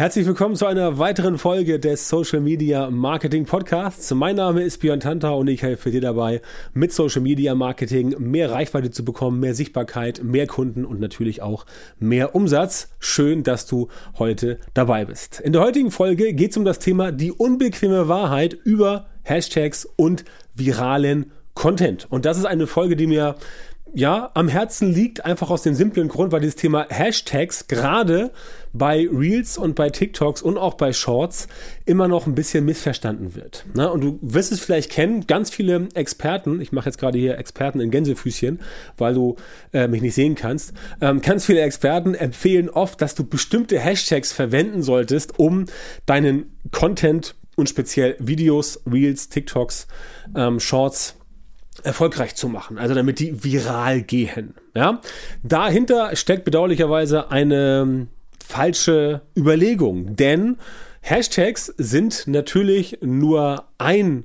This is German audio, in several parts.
Herzlich willkommen zu einer weiteren Folge des Social Media Marketing Podcasts. Mein Name ist Björn Tanta und ich helfe dir dabei, mit Social Media Marketing mehr Reichweite zu bekommen, mehr Sichtbarkeit, mehr Kunden und natürlich auch mehr Umsatz. Schön, dass du heute dabei bist. In der heutigen Folge geht es um das Thema die unbequeme Wahrheit über Hashtags und viralen Content. Und das ist eine Folge, die mir ja, am Herzen liegt, einfach aus dem simplen Grund, weil dieses Thema Hashtags gerade bei Reels und bei TikToks und auch bei Shorts immer noch ein bisschen missverstanden wird. Ne? Und du wirst es vielleicht kennen, ganz viele Experten, ich mache jetzt gerade hier Experten in Gänsefüßchen, weil du äh, mich nicht sehen kannst, ähm, ganz viele Experten empfehlen oft, dass du bestimmte Hashtags verwenden solltest, um deinen Content und speziell Videos, Reels, TikToks, ähm, Shorts erfolgreich zu machen, also damit die viral gehen. Ja, dahinter steckt bedauerlicherweise eine ähm, falsche Überlegung, denn Hashtags sind natürlich nur ein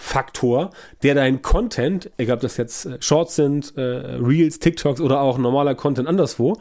Faktor, der dein Content, egal ob das jetzt äh, Shorts sind, äh, Reels, TikToks oder auch normaler Content anderswo,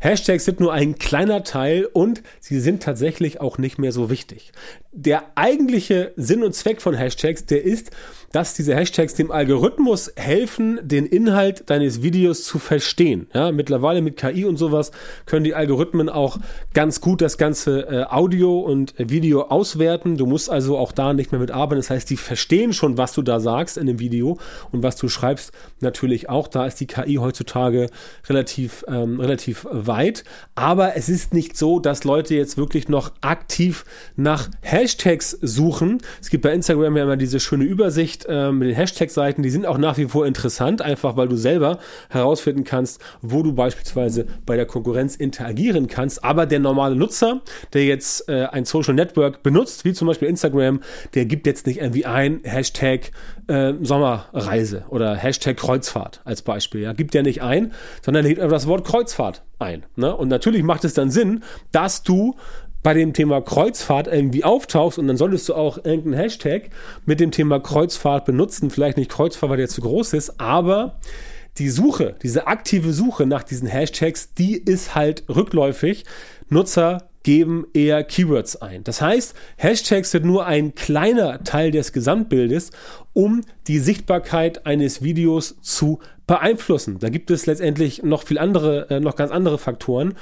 Hashtags sind nur ein kleiner Teil und sie sind tatsächlich auch nicht mehr so wichtig. Der eigentliche Sinn und Zweck von Hashtags, der ist, dass diese Hashtags dem Algorithmus helfen, den Inhalt deines Videos zu verstehen. Ja, mittlerweile mit KI und sowas können die Algorithmen auch ganz gut das ganze äh, Audio und Video auswerten. Du musst also auch da nicht mehr mit arbeiten. Das heißt, die verstehen schon, was du da sagst in dem Video und was du schreibst natürlich auch. Da ist die KI heutzutage relativ, ähm, relativ weit. Aber es ist nicht so, dass Leute jetzt wirklich noch aktiv nach Hashtags suchen. Es gibt bei Instagram ja immer diese schöne Übersicht äh, mit den Hashtag-Seiten. Die sind auch nach wie vor interessant, einfach weil du selber herausfinden kannst, wo du beispielsweise bei der Konkurrenz interagieren kannst. Aber der normale Nutzer, der jetzt äh, ein Social Network benutzt, wie zum Beispiel Instagram, der gibt jetzt nicht irgendwie ein Hashtag äh, Sommerreise oder Hashtag Kreuzfahrt als Beispiel. Ja, gibt ja nicht ein, sondern legt einfach das Wort Kreuzfahrt ein. Ne? Und natürlich macht es dann Sinn, dass du bei dem Thema Kreuzfahrt irgendwie auftauchst und dann solltest du auch irgendeinen Hashtag mit dem Thema Kreuzfahrt benutzen. Vielleicht nicht Kreuzfahrt, weil der zu groß ist, aber die Suche, diese aktive Suche nach diesen Hashtags, die ist halt rückläufig. Nutzer geben eher Keywords ein. Das heißt, Hashtags sind nur ein kleiner Teil des Gesamtbildes, um die Sichtbarkeit eines Videos zu beeinflussen. Da gibt es letztendlich noch viel andere, äh, noch ganz andere Faktoren.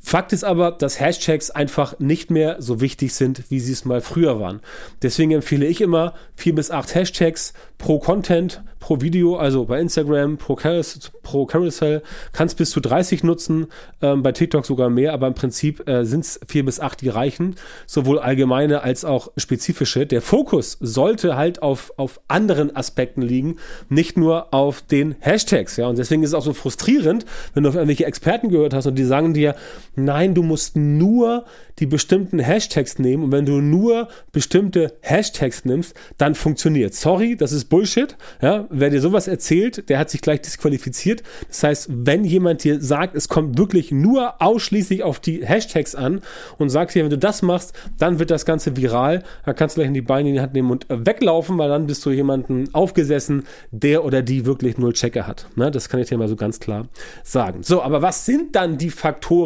Fakt ist aber, dass Hashtags einfach nicht mehr so wichtig sind, wie sie es mal früher waren. Deswegen empfehle ich immer vier bis acht Hashtags pro Content, pro Video, also bei Instagram, pro, Carousel, pro Carousel, kannst bis zu 30 nutzen, ähm, bei TikTok sogar mehr, aber im Prinzip äh, sind es vier bis acht, die reichen, sowohl allgemeine als auch spezifische. Der Fokus sollte halt auf, auf anderen Aspekten liegen, nicht nur auf den Hashtags, ja, und deswegen ist es auch so frustrierend, wenn du auf irgendwelche Experten gehört hast und die sagen dir, nein, du musst nur die bestimmten Hashtags nehmen und wenn du nur bestimmte Hashtags nimmst, dann funktioniert. Sorry, das ist Bullshit. Ja, wer dir sowas erzählt, der hat sich gleich disqualifiziert. Das heißt, wenn jemand dir sagt, es kommt wirklich nur ausschließlich auf die Hashtags an und sagt dir, wenn du das machst, dann wird das Ganze viral, dann kannst du gleich in die Beine in die Hand nehmen und weglaufen, weil dann bist du jemanden aufgesessen, der oder die wirklich null Checker hat. Ne, das kann ich dir mal so ganz klar sagen. So, aber was sind dann die Faktoren,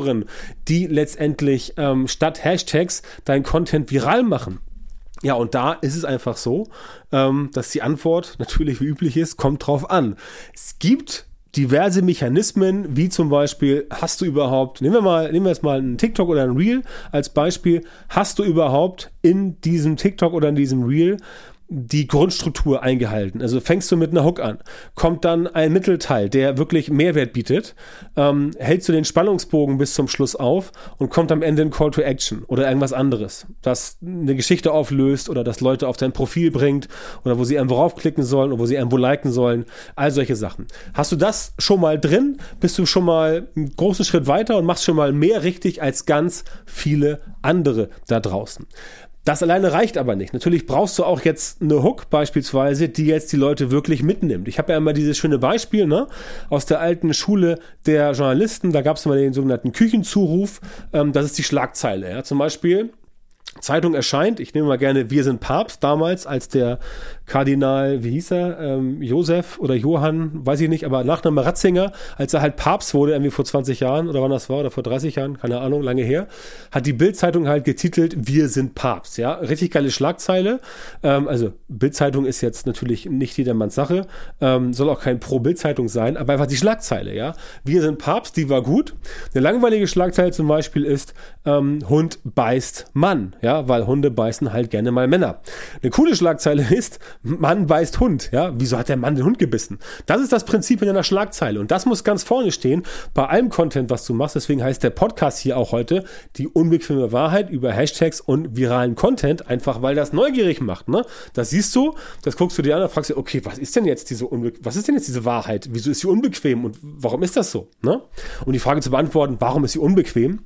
die letztendlich ähm, statt Hashtags dein Content viral machen? Ja, und da ist es einfach so, ähm, dass die Antwort natürlich wie üblich ist, kommt drauf an. Es gibt diverse Mechanismen, wie zum Beispiel, hast du überhaupt, nehmen wir mal, nehmen wir jetzt mal einen TikTok oder ein Reel als Beispiel, hast du überhaupt in diesem TikTok oder in diesem Reel die Grundstruktur eingehalten. Also fängst du mit einer Hook an, kommt dann ein Mittelteil, der wirklich Mehrwert bietet, ähm, hältst du den Spannungsbogen bis zum Schluss auf und kommt am Ende ein Call to Action oder irgendwas anderes, das eine Geschichte auflöst oder das Leute auf dein Profil bringt oder wo sie irgendwo raufklicken sollen oder wo sie irgendwo liken sollen, all solche Sachen. Hast du das schon mal drin, bist du schon mal einen großen Schritt weiter und machst schon mal mehr richtig als ganz viele andere da draußen. Das alleine reicht aber nicht. Natürlich brauchst du auch jetzt eine Hook beispielsweise, die jetzt die Leute wirklich mitnimmt. Ich habe ja immer dieses schöne Beispiel ne, aus der alten Schule der Journalisten. Da gab es mal den sogenannten Küchenzuruf. Ähm, das ist die Schlagzeile. Ja. Zum Beispiel Zeitung erscheint, ich nehme mal gerne Wir sind Papst, damals, als der Kardinal, wie hieß er, ähm, Josef oder Johann, weiß ich nicht, aber Nachname Ratzinger, als er halt Papst wurde, irgendwie vor 20 Jahren oder wann das war, oder vor 30 Jahren, keine Ahnung, lange her, hat die Bildzeitung halt getitelt, wir sind Papst, ja, richtig geile Schlagzeile, ähm, also Bildzeitung ist jetzt natürlich nicht jedermanns Sache, ähm, soll auch kein Pro-Bildzeitung sein, aber einfach die Schlagzeile, ja, wir sind Papst, die war gut, eine langweilige Schlagzeile zum Beispiel ist, ähm, Hund beißt Mann, ja, weil Hunde beißen halt gerne mal Männer. Eine coole Schlagzeile ist, Mann beißt Hund. Ja, wieso hat der Mann den Hund gebissen? Das ist das Prinzip in einer Schlagzeile. Und das muss ganz vorne stehen bei allem Content, was du machst. Deswegen heißt der Podcast hier auch heute die unbequeme Wahrheit über Hashtags und viralen Content, einfach weil das neugierig macht. Ne? Das siehst du, das guckst du dir an und fragst dir, okay, was ist denn jetzt diese Unbe was ist denn jetzt diese Wahrheit? Wieso ist sie unbequem und warum ist das so? Ne? Um die Frage zu beantworten, warum ist sie unbequem?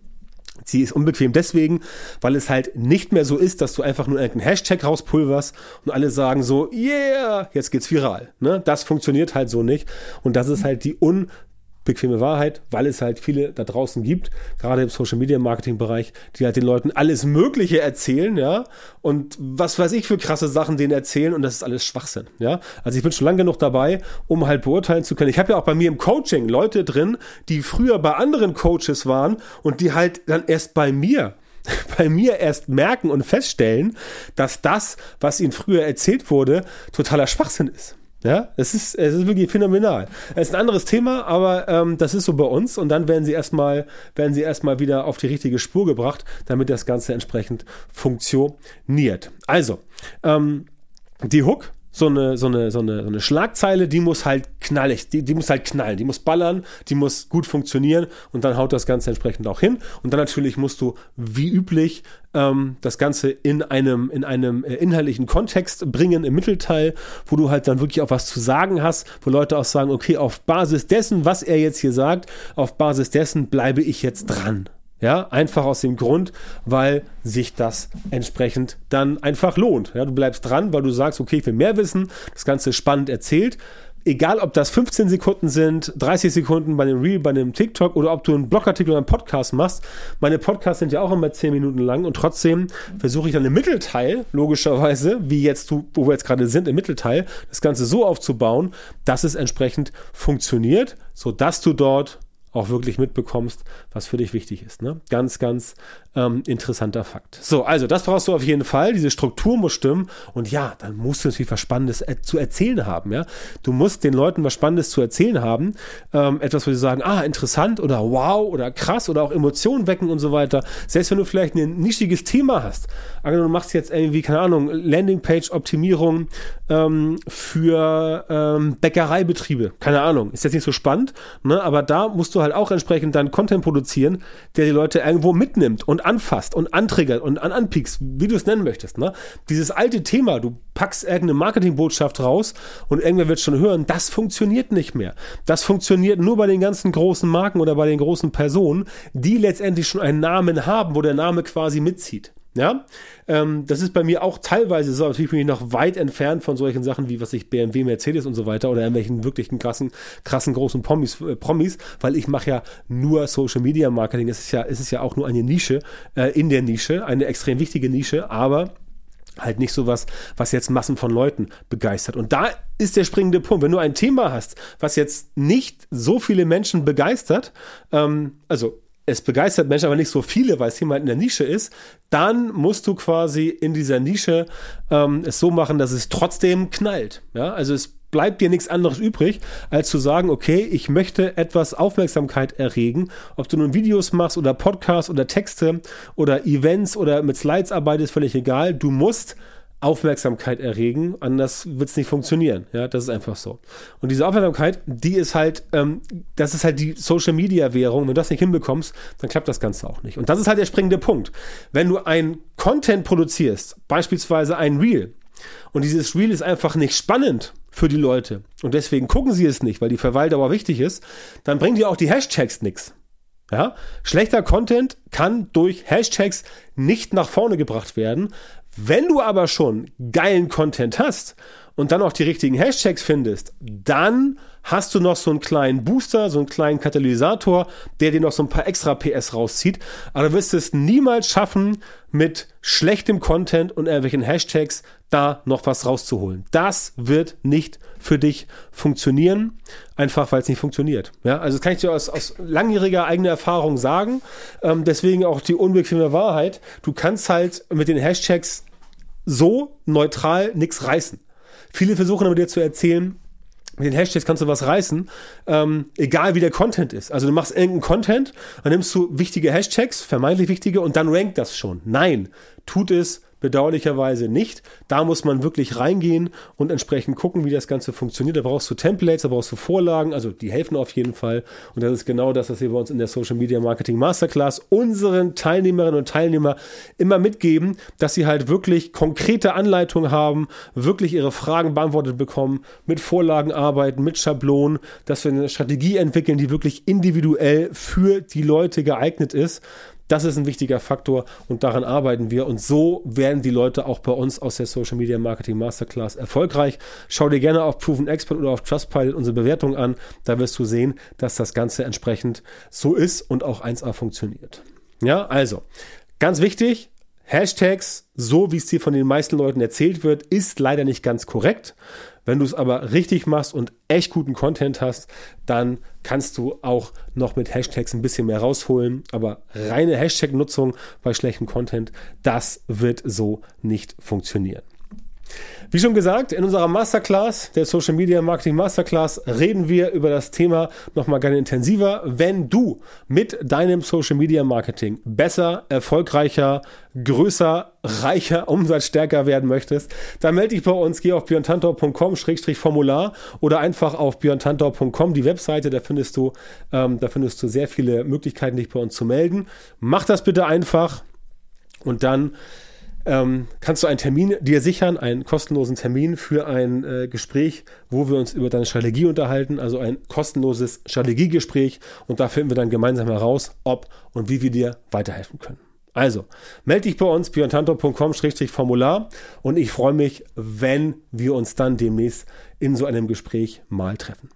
Sie ist unbequem deswegen, weil es halt nicht mehr so ist, dass du einfach nur einen Hashtag rauspulverst und alle sagen so, yeah, jetzt geht's viral. Ne? Das funktioniert halt so nicht. Und das ist halt die un bequeme Wahrheit, weil es halt viele da draußen gibt, gerade im Social Media Marketing Bereich, die halt den Leuten alles Mögliche erzählen, ja, und was weiß ich für krasse Sachen denen erzählen und das ist alles Schwachsinn, ja. Also ich bin schon lange genug dabei, um halt beurteilen zu können. Ich habe ja auch bei mir im Coaching Leute drin, die früher bei anderen Coaches waren und die halt dann erst bei mir bei mir erst merken und feststellen, dass das, was ihnen früher erzählt wurde, totaler Schwachsinn ist. Ja, es ist, es ist wirklich phänomenal. Es ist ein anderes Thema, aber ähm, das ist so bei uns und dann werden sie erstmal, werden wieder auf die richtige Spur gebracht, damit das Ganze entsprechend funktioniert. Also, ähm, die Hook so eine, so eine, so eine, so eine Schlagzeile, die muss halt knallig, die, die muss halt knallen, die muss ballern, die muss gut funktionieren und dann haut das Ganze entsprechend auch hin. Und dann natürlich musst du, wie üblich, ähm, das Ganze in einem, in einem äh, inhaltlichen Kontext bringen im Mittelteil, wo du halt dann wirklich auch was zu sagen hast, wo Leute auch sagen, okay, auf Basis dessen, was er jetzt hier sagt, auf Basis dessen bleibe ich jetzt dran. Ja, einfach aus dem Grund, weil sich das entsprechend dann einfach lohnt. Ja, du bleibst dran, weil du sagst, okay, ich will mehr wissen, das Ganze spannend erzählt. Egal, ob das 15 Sekunden sind, 30 Sekunden bei einem Reel, bei einem TikTok oder ob du einen Blogartikel oder einen Podcast machst. Meine Podcasts sind ja auch immer 10 Minuten lang und trotzdem versuche ich dann im Mittelteil, logischerweise, wie jetzt, wo wir jetzt gerade sind, im Mittelteil, das Ganze so aufzubauen, dass es entsprechend funktioniert, sodass du dort auch wirklich mitbekommst, was für dich wichtig ist. Ne? Ganz, ganz ähm, interessanter Fakt. So, also das brauchst du auf jeden Fall. Diese Struktur muss stimmen. Und ja, dann musst du natürlich was Spannendes äh, zu erzählen haben. Ja, du musst den Leuten was Spannendes zu erzählen haben. Ähm, etwas, wo sie sagen, ah, interessant oder wow oder krass oder auch Emotionen wecken und so weiter. Selbst wenn du vielleicht ein nischiges Thema hast. Also du machst jetzt irgendwie, keine Ahnung, Landingpage-Optimierung ähm, für ähm, Bäckereibetriebe. Keine Ahnung. Ist jetzt nicht so spannend, ne? aber da musst du halt auch entsprechend dann Content produzieren, der die Leute irgendwo mitnimmt und anfasst und antriggert und an anpiekst, wie du es nennen möchtest. Ne? Dieses alte Thema, du packst irgendeine Marketingbotschaft raus und irgendwer wird schon hören, das funktioniert nicht mehr. Das funktioniert nur bei den ganzen großen Marken oder bei den großen Personen, die letztendlich schon einen Namen haben, wo der Name quasi mitzieht. Ja, ähm, das ist bei mir auch teilweise so. Natürlich bin ich noch weit entfernt von solchen Sachen wie, was ich BMW, Mercedes und so weiter oder irgendwelchen wirklichen krassen, krassen großen Promis, äh, Promis weil ich mache ja nur Social Media Marketing. Es ist ja, es ist ja auch nur eine Nische äh, in der Nische, eine extrem wichtige Nische, aber halt nicht sowas, was jetzt Massen von Leuten begeistert. Und da ist der springende Punkt. Wenn du ein Thema hast, was jetzt nicht so viele Menschen begeistert, ähm, also es begeistert Menschen aber nicht so viele, weil es jemand in der Nische ist, dann musst du quasi in dieser Nische ähm, es so machen, dass es trotzdem knallt. Ja, also es bleibt dir nichts anderes übrig, als zu sagen, okay, ich möchte etwas Aufmerksamkeit erregen, ob du nun Videos machst oder Podcasts oder Texte oder Events oder mit Slides arbeitest, völlig egal. Du musst Aufmerksamkeit erregen, anders wird es nicht funktionieren. Ja, das ist einfach so. Und diese Aufmerksamkeit, die ist halt, ähm, das ist halt die Social Media Währung. Wenn du das nicht hinbekommst, dann klappt das Ganze auch nicht. Und das ist halt der springende Punkt. Wenn du ein Content produzierst, beispielsweise ein Reel, und dieses Reel ist einfach nicht spannend für die Leute und deswegen gucken sie es nicht, weil die Verweildauer wichtig ist, dann bringen dir auch die Hashtags nichts. Ja? Schlechter Content kann durch Hashtags nicht nach vorne gebracht werden, wenn du aber schon geilen Content hast und dann auch die richtigen Hashtags findest, dann hast du noch so einen kleinen Booster, so einen kleinen Katalysator, der dir noch so ein paar extra PS rauszieht. Aber du wirst es niemals schaffen, mit schlechtem Content und irgendwelchen Hashtags da noch was rauszuholen. Das wird nicht für dich funktionieren, einfach weil es nicht funktioniert. Ja, also das kann ich dir aus, aus langjähriger eigener Erfahrung sagen. Ähm, deswegen auch die unbequeme Wahrheit. Du kannst halt mit den Hashtags so neutral nichts reißen. Viele versuchen aber dir zu erzählen, mit den Hashtags kannst du was reißen, ähm, egal wie der Content ist. Also du machst irgendeinen Content, dann nimmst du wichtige Hashtags, vermeintlich wichtige, und dann rankt das schon. Nein, tut es bedauerlicherweise nicht. Da muss man wirklich reingehen und entsprechend gucken, wie das Ganze funktioniert. Da brauchst du Templates, da brauchst du Vorlagen, also die helfen auf jeden Fall. Und das ist genau das, was wir bei uns in der Social Media Marketing Masterclass unseren Teilnehmerinnen und Teilnehmern immer mitgeben, dass sie halt wirklich konkrete Anleitungen haben, wirklich ihre Fragen beantwortet bekommen, mit Vorlagen arbeiten, mit Schablonen, dass wir eine Strategie entwickeln, die wirklich individuell für die Leute geeignet ist. Das ist ein wichtiger Faktor und daran arbeiten wir. Und so werden die Leute auch bei uns aus der Social Media Marketing Masterclass erfolgreich. Schau dir gerne auf Proven Expert oder auf Trustpilot unsere Bewertung an. Da wirst du sehen, dass das Ganze entsprechend so ist und auch 1A funktioniert. Ja, also ganz wichtig, Hashtags, so wie es dir von den meisten Leuten erzählt wird, ist leider nicht ganz korrekt. Wenn du es aber richtig machst und echt guten Content hast, dann kannst du auch noch mit Hashtags ein bisschen mehr rausholen. Aber reine Hashtag-Nutzung bei schlechtem Content, das wird so nicht funktionieren. Wie schon gesagt, in unserer Masterclass, der Social Media Marketing Masterclass, reden wir über das Thema nochmal gerne intensiver. Wenn du mit deinem Social Media Marketing besser, erfolgreicher, größer, reicher, umsatzstärker werden möchtest, dann melde dich bei uns, geh auf björntantor.com-formular oder einfach auf björntantor.com, die Webseite, da findest du, ähm, da findest du sehr viele Möglichkeiten, dich bei uns zu melden. Mach das bitte einfach und dann ähm, kannst du einen Termin dir sichern, einen kostenlosen Termin für ein äh, Gespräch, wo wir uns über deine Strategie unterhalten, also ein kostenloses Strategiegespräch und da finden wir dann gemeinsam heraus, ob und wie wir dir weiterhelfen können. Also, melde dich bei uns, björntantor.com-formular und ich freue mich, wenn wir uns dann demnächst in so einem Gespräch mal treffen.